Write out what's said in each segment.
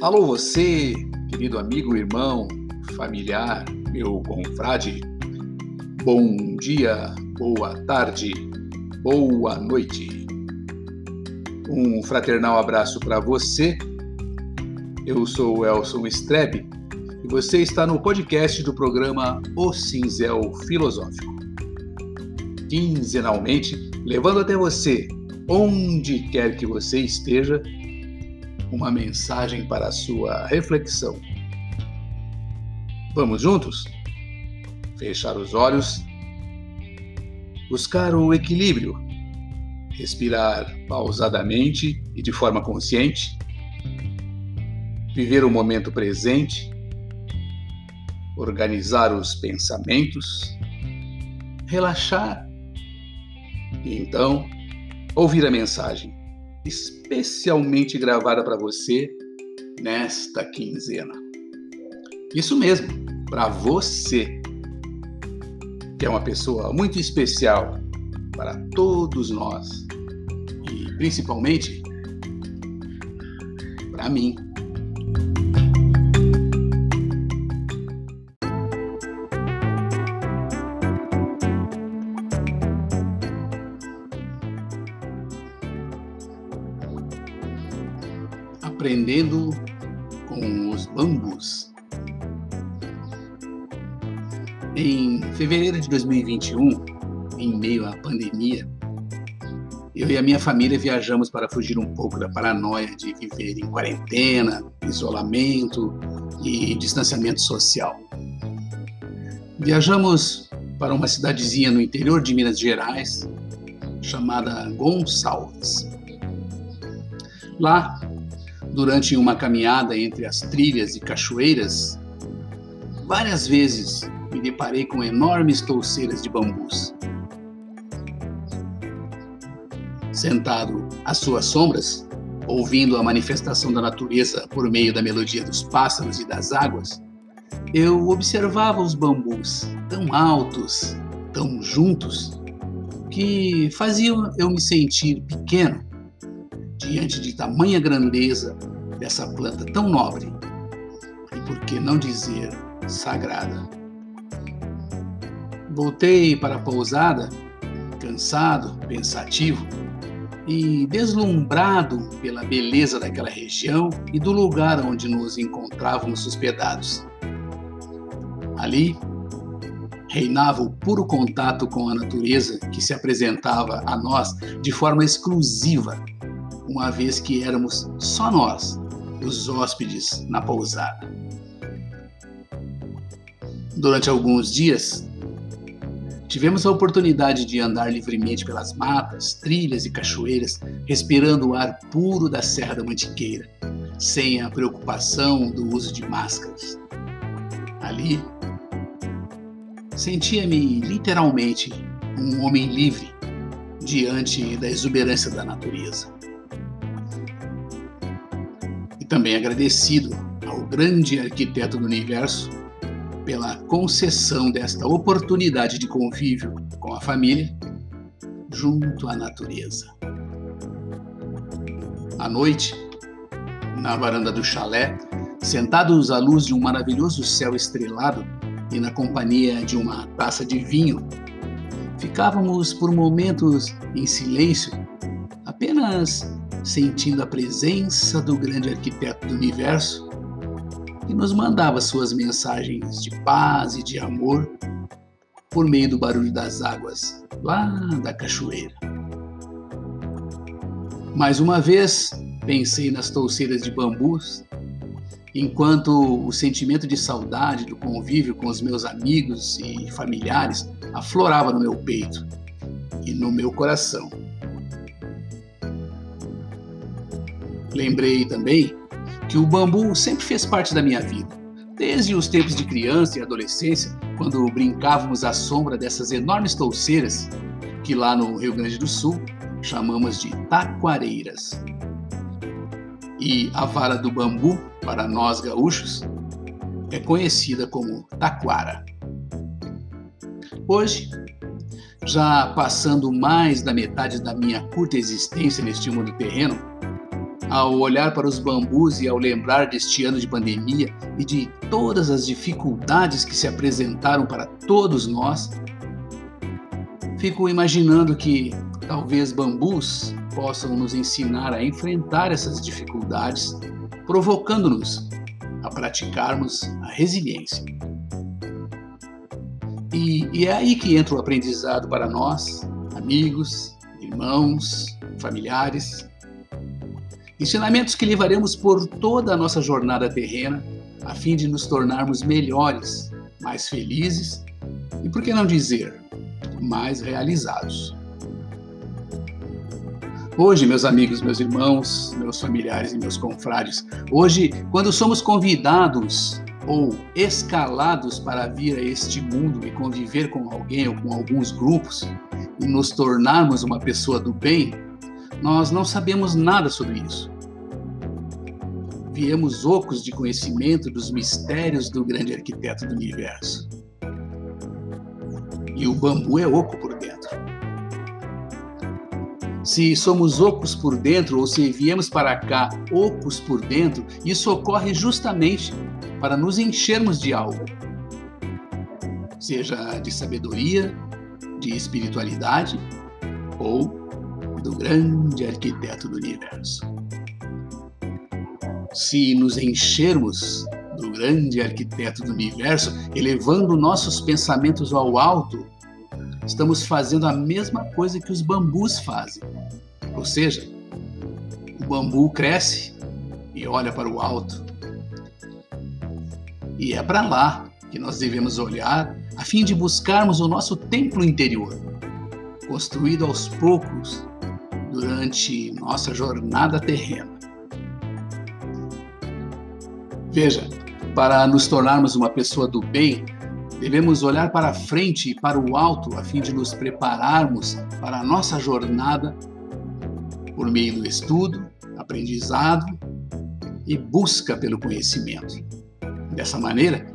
Alô você, querido amigo, irmão, familiar, meu confrade. Bom dia, boa tarde, boa noite. Um fraternal abraço para você. Eu sou Elson Strebe e você está no podcast do programa O Cinzel Filosófico. Quinzenalmente, levando até você, onde quer que você esteja, uma mensagem para sua reflexão. Vamos juntos? Fechar os olhos, buscar o equilíbrio, respirar pausadamente e de forma consciente, viver o momento presente, organizar os pensamentos, relaxar. E então ouvir a mensagem especialmente gravada para você nesta quinzena. Isso mesmo, para você, que é uma pessoa muito especial para todos nós e principalmente para mim. Aprendendo com os bambus. Em fevereiro de 2021, em meio à pandemia, eu e a minha família viajamos para fugir um pouco da paranoia de viver em quarentena, isolamento e distanciamento social. Viajamos para uma cidadezinha no interior de Minas Gerais chamada Gonçalves. Lá durante uma caminhada entre as trilhas e cachoeiras, várias vezes me deparei com enormes touceiras de bambus. Sentado às suas sombras, ouvindo a manifestação da natureza por meio da melodia dos pássaros e das águas, eu observava os bambus tão altos, tão juntos, que faziam eu me sentir pequeno diante de tamanha grandeza dessa planta tão nobre e, por que não dizer, sagrada. Voltei para a pousada, cansado, pensativo e deslumbrado pela beleza daquela região e do lugar onde nos encontrávamos hospedados. Ali, reinava o puro contato com a natureza que se apresentava a nós de forma exclusiva uma vez que éramos só nós, os hóspedes, na pousada. Durante alguns dias, tivemos a oportunidade de andar livremente pelas matas, trilhas e cachoeiras, respirando o ar puro da Serra da Mantiqueira, sem a preocupação do uso de máscaras. Ali, sentia-me literalmente um homem livre diante da exuberância da natureza também agradecido ao grande arquiteto do universo pela concessão desta oportunidade de convívio com a família junto à natureza. À noite, na varanda do chalé, sentados à luz de um maravilhoso céu estrelado e na companhia de uma taça de vinho, ficávamos por momentos em silêncio, apenas sentindo a presença do grande arquiteto do universo, que nos mandava suas mensagens de paz e de amor por meio do barulho das águas lá da cachoeira. Mais uma vez, pensei nas touceiras de bambus, enquanto o sentimento de saudade do convívio com os meus amigos e familiares aflorava no meu peito e no meu coração. Lembrei também que o bambu sempre fez parte da minha vida, desde os tempos de criança e adolescência, quando brincávamos à sombra dessas enormes touceiras que lá no Rio Grande do Sul chamamos de taquareiras. E a vara do bambu, para nós gaúchos, é conhecida como taquara. Hoje, já passando mais da metade da minha curta existência neste mundo terreno, ao olhar para os bambus e ao lembrar deste ano de pandemia e de todas as dificuldades que se apresentaram para todos nós, fico imaginando que talvez bambus possam nos ensinar a enfrentar essas dificuldades, provocando-nos a praticarmos a resiliência. E, e, é aí que entra o aprendizado para nós, amigos, irmãos, familiares. Ensinamentos que levaremos por toda a nossa jornada terrena, a fim de nos tornarmos melhores, mais felizes e, por que não dizer, mais realizados. Hoje, meus amigos, meus irmãos, meus familiares e meus confrades, hoje, quando somos convidados ou escalados para vir a este mundo e conviver com alguém ou com alguns grupos e nos tornarmos uma pessoa do bem, nós não sabemos nada sobre isso. Viemos ocos de conhecimento dos mistérios do grande arquiteto do universo. E o bambu é oco por dentro. Se somos ocos por dentro ou se viemos para cá ocos por dentro, isso ocorre justamente para nos enchermos de algo, seja de sabedoria, de espiritualidade ou do grande arquiteto do universo. Se nos enchermos do grande arquiteto do universo, elevando nossos pensamentos ao alto, estamos fazendo a mesma coisa que os bambus fazem. Ou seja, o bambu cresce e olha para o alto, e é para lá que nós devemos olhar a fim de buscarmos o nosso templo interior, construído aos poucos durante nossa jornada terrena. Veja, para nos tornarmos uma pessoa do bem, devemos olhar para frente e para o alto a fim de nos prepararmos para a nossa jornada por meio do estudo, aprendizado e busca pelo conhecimento. Dessa maneira,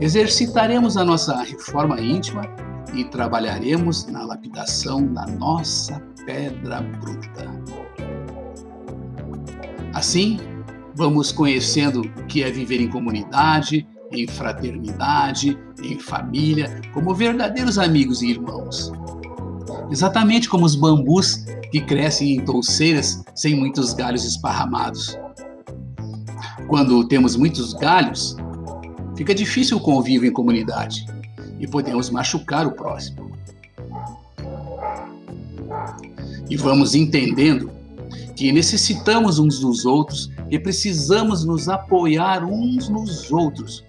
exercitaremos a nossa reforma íntima e trabalharemos na lapidação da nossa pedra bruta. Assim, vamos conhecendo o que é viver em comunidade, em fraternidade, em família, como verdadeiros amigos e irmãos. Exatamente como os bambus que crescem em touceiras sem muitos galhos esparramados. Quando temos muitos galhos, Fica difícil o convívio em comunidade e podemos machucar o próximo. E vamos entendendo que necessitamos uns dos outros e precisamos nos apoiar uns nos outros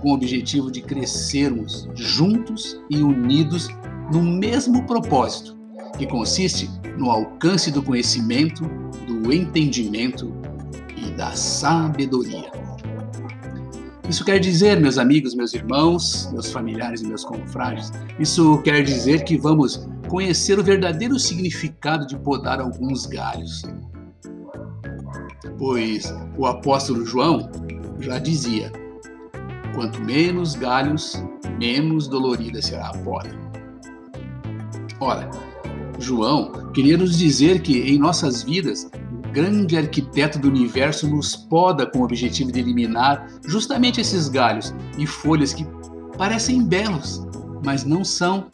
com o objetivo de crescermos juntos e unidos no mesmo propósito, que consiste no alcance do conhecimento, do entendimento e da sabedoria. Isso quer dizer, meus amigos, meus irmãos, meus familiares e meus confrades, isso quer dizer que vamos conhecer o verdadeiro significado de podar alguns galhos. Pois o apóstolo João já dizia: quanto menos galhos, menos dolorida será a poda. Ora, João queria nos dizer que em nossas vidas grande arquiteto do universo nos poda com o objetivo de eliminar justamente esses galhos e folhas que parecem belos, mas não são.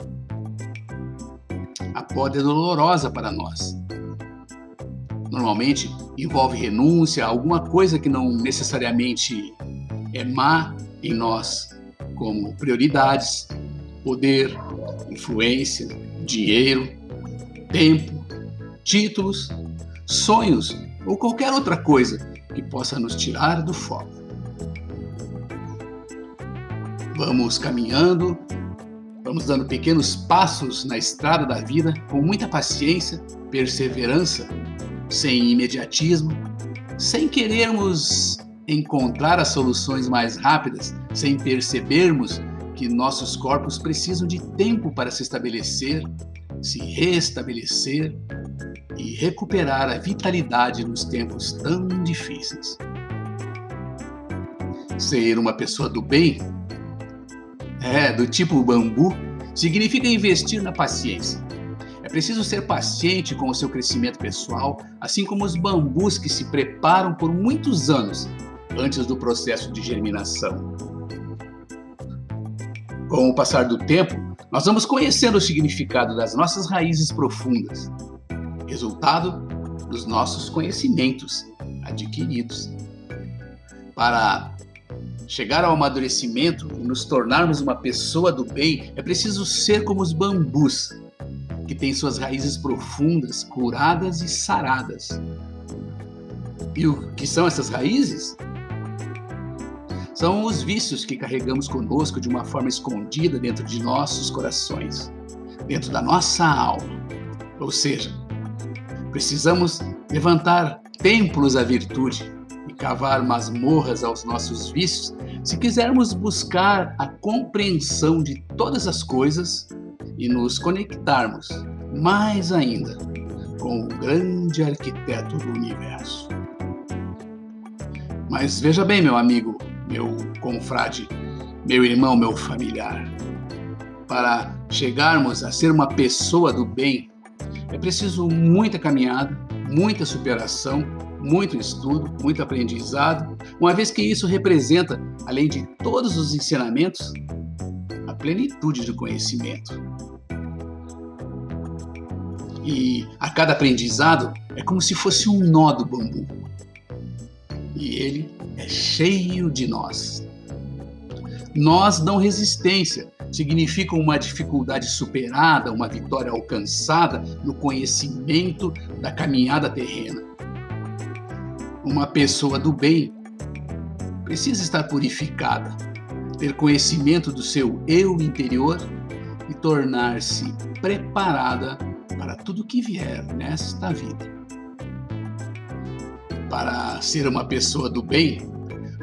A poda é dolorosa para nós. Normalmente envolve renúncia, alguma coisa que não necessariamente é má em nós, como prioridades, poder, influência, dinheiro, tempo, títulos sonhos ou qualquer outra coisa que possa nos tirar do foco. Vamos caminhando, vamos dando pequenos passos na estrada da vida com muita paciência, perseverança, sem imediatismo, sem querermos encontrar as soluções mais rápidas, sem percebermos que nossos corpos precisam de tempo para se estabelecer, se restabelecer e recuperar a vitalidade nos tempos tão difíceis. Ser uma pessoa do bem, é, do tipo bambu, significa investir na paciência. É preciso ser paciente com o seu crescimento pessoal, assim como os bambus que se preparam por muitos anos antes do processo de germinação. Com o passar do tempo, nós vamos conhecendo o significado das nossas raízes profundas, resultado dos nossos conhecimentos adquiridos. Para chegar ao amadurecimento e nos tornarmos uma pessoa do bem, é preciso ser como os bambus, que têm suas raízes profundas, curadas e saradas. E o que são essas raízes? São os vícios que carregamos conosco de uma forma escondida dentro de nossos corações, dentro da nossa alma. Ou seja, precisamos levantar templos à virtude e cavar masmorras aos nossos vícios se quisermos buscar a compreensão de todas as coisas e nos conectarmos mais ainda com o grande arquiteto do universo. Mas veja bem, meu amigo, meu confrade, meu irmão, meu familiar, para chegarmos a ser uma pessoa do bem, é preciso muita caminhada, muita superação, muito estudo, muito aprendizado, uma vez que isso representa, além de todos os ensinamentos, a plenitude do conhecimento. E a cada aprendizado é como se fosse um nó do bambu. E ele é cheio de nós. Nós dão resistência, significam uma dificuldade superada, uma vitória alcançada no conhecimento da caminhada terrena. Uma pessoa do bem precisa estar purificada, ter conhecimento do seu eu interior e tornar-se preparada para tudo que vier nesta vida. Para ser uma pessoa do bem,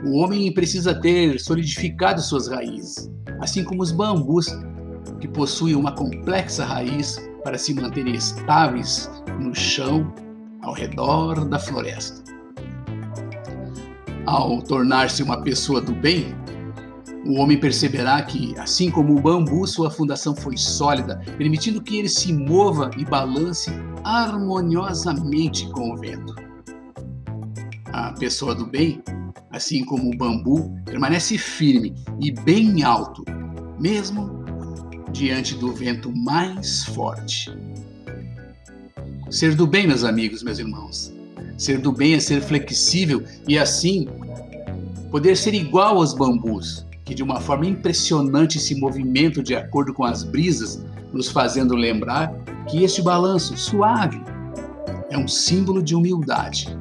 o homem precisa ter solidificado suas raízes, assim como os bambus, que possuem uma complexa raiz para se manterem estáveis no chão ao redor da floresta. Ao tornar-se uma pessoa do bem, o homem perceberá que, assim como o bambu, sua fundação foi sólida, permitindo que ele se mova e balance harmoniosamente com o vento. A pessoa do bem, assim como o bambu, permanece firme e bem alto, mesmo diante do vento mais forte. Ser do bem, meus amigos, meus irmãos. Ser do bem é ser flexível e assim poder ser igual aos bambus, que de uma forma impressionante se movimentam de acordo com as brisas, nos fazendo lembrar que este balanço suave é um símbolo de humildade.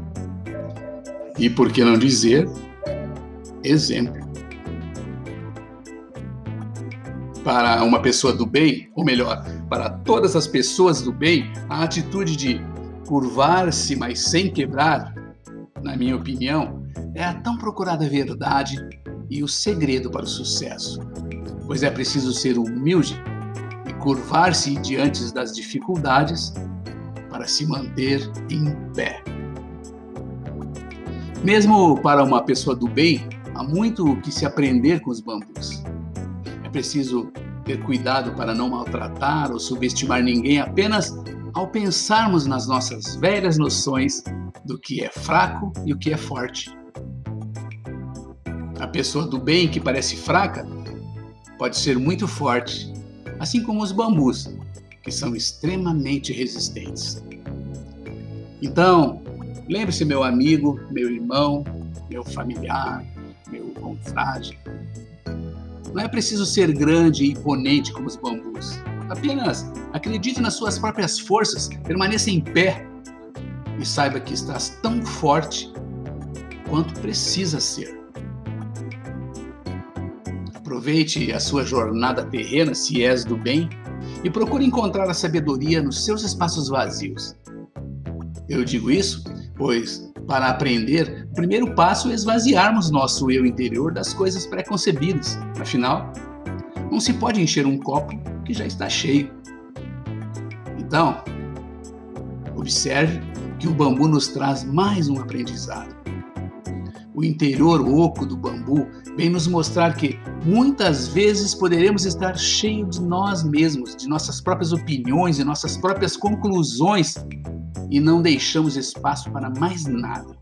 E por que não dizer exemplo? Para uma pessoa do bem, ou melhor, para todas as pessoas do bem, a atitude de curvar-se, mas sem quebrar, na minha opinião, é a tão procurada verdade e o segredo para o sucesso, pois é preciso ser humilde e curvar-se diante das dificuldades para se manter em pé. Mesmo para uma pessoa do bem, há muito que se aprender com os bambus. É preciso ter cuidado para não maltratar ou subestimar ninguém apenas ao pensarmos nas nossas velhas noções do que é fraco e o que é forte. A pessoa do bem que parece fraca pode ser muito forte, assim como os bambus, que são extremamente resistentes. Então, lembre-se, meu amigo, meu irmão, meu familiar, meu confrade. Não é preciso ser grande e imponente como os bambus. Apenas acredite nas suas próprias forças, permaneça em pé e saiba que estás tão forte quanto precisa ser. Aproveite a sua jornada terrena, se és do bem, e procure encontrar a sabedoria nos seus espaços vazios. Eu digo isso, pois, para aprender, o primeiro passo é esvaziarmos nosso eu interior das coisas pré-concebidas. Afinal, não se pode encher um copo que já está cheio. Então, observe que o bambu nos traz mais um aprendizado. O interior oco do bambu vem nos mostrar que muitas vezes poderemos estar cheios de nós mesmos, de nossas próprias opiniões e nossas próprias conclusões e não deixamos espaço para mais nada.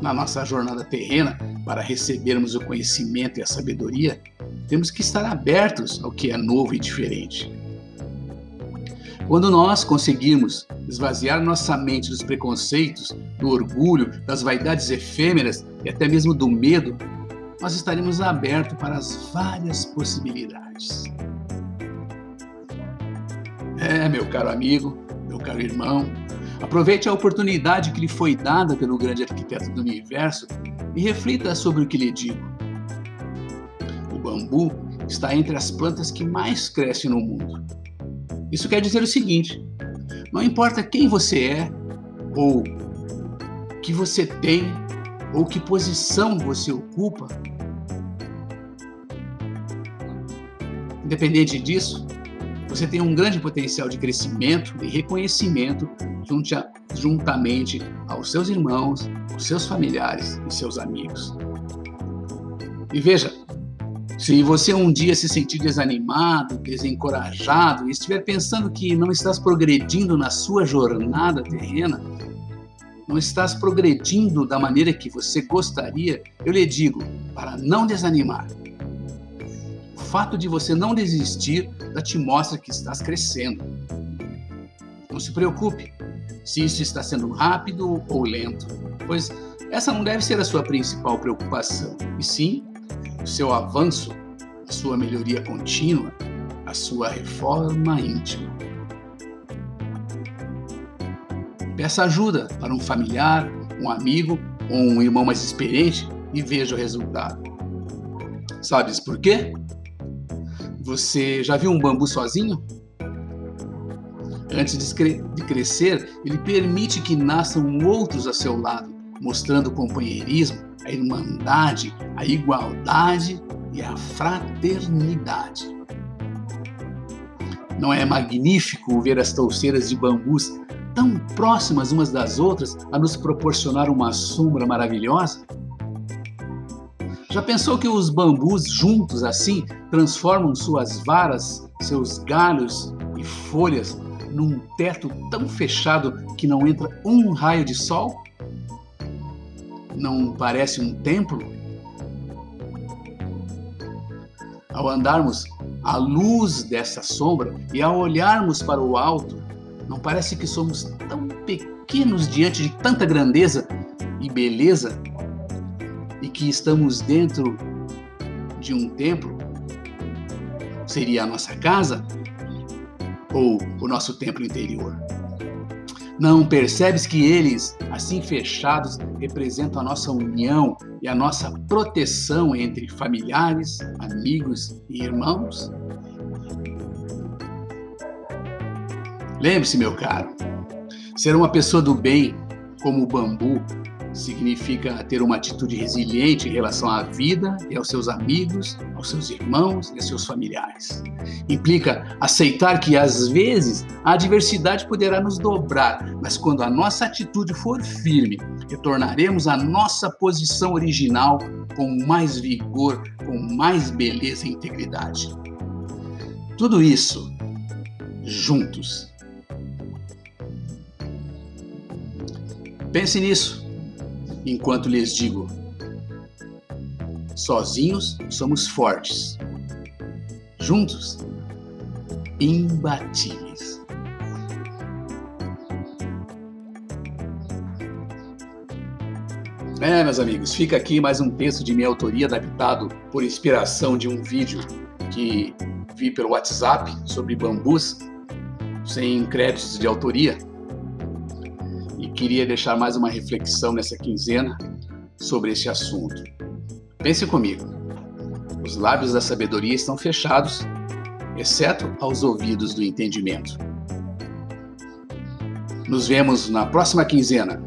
Na nossa jornada terrena, para recebermos o conhecimento e a sabedoria, temos que estar abertos ao que é novo e diferente. Quando nós conseguirmos esvaziar nossa mente dos preconceitos, do orgulho, das vaidades efêmeras e até mesmo do medo, nós estaremos abertos para as várias possibilidades. É, meu caro amigo, meu caro irmão, aproveite a oportunidade que lhe foi dada pelo grande arquiteto do universo e reflita sobre o que lhe digo. O bambu está entre as plantas que mais crescem no mundo. Isso quer dizer o seguinte: não importa quem você é, ou que você tem, ou que posição você ocupa, independente disso, você tem um grande potencial de crescimento e reconhecimento juntamente aos seus irmãos, aos seus familiares e seus amigos. E veja, se você um dia se sentir desanimado, desencorajado e estiver pensando que não estás progredindo na sua jornada terrena, não estás progredindo da maneira que você gostaria, eu lhe digo, para não desanimar. O fato de você não desistir já te mostra que estás crescendo. Não se preocupe se isso está sendo rápido ou lento, pois essa não deve ser a sua principal preocupação, e sim o seu avanço, a sua melhoria contínua, a sua reforma íntima. Peça ajuda para um familiar, um amigo ou um irmão mais experiente e veja o resultado. Sabes por quê? Você já viu um bambu sozinho? Antes de crescer, ele permite que nasçam outros a seu lado, mostrando companheirismo, a irmandade, a igualdade e a fraternidade. Não é magnífico ver as touceiras de bambus tão próximas umas das outras a nos proporcionar uma sombra maravilhosa? Já pensou que os bambus juntos assim transformam suas varas, seus galhos e folhas num teto tão fechado que não entra um raio de sol? Não parece um templo? Ao andarmos à luz dessa sombra e ao olharmos para o alto, não parece que somos tão pequenos diante de tanta grandeza e beleza e que estamos dentro de um templo? Seria a nossa casa ou o nosso templo interior? Não percebes que eles, assim fechados, representam a nossa união e a nossa proteção entre familiares, amigos e irmãos? Lembre-se, meu caro, ser uma pessoa do bem, como o bambu, significa ter uma atitude resiliente em relação à vida e aos seus amigos, aos seus irmãos e aos seus familiares. Implica aceitar que às vezes a adversidade poderá nos dobrar, mas quando a nossa atitude for firme, retornaremos à nossa posição original com mais vigor, com mais beleza e integridade. Tudo isso juntos. Pense nisso enquanto lhes digo: sozinhos somos fortes, juntos, imbatíveis. É, meus amigos, fica aqui mais um texto de minha autoria adaptado por inspiração de um vídeo que vi pelo WhatsApp sobre bambus, sem créditos de autoria queria deixar mais uma reflexão nessa quinzena sobre esse assunto. Pense comigo. Os lábios da sabedoria estão fechados, exceto aos ouvidos do entendimento. Nos vemos na próxima quinzena.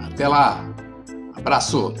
Até lá. Abraço.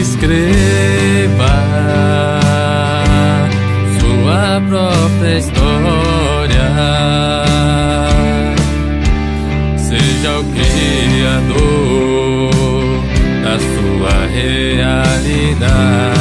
Escreva sua própria história. Seja o criador da sua realidade.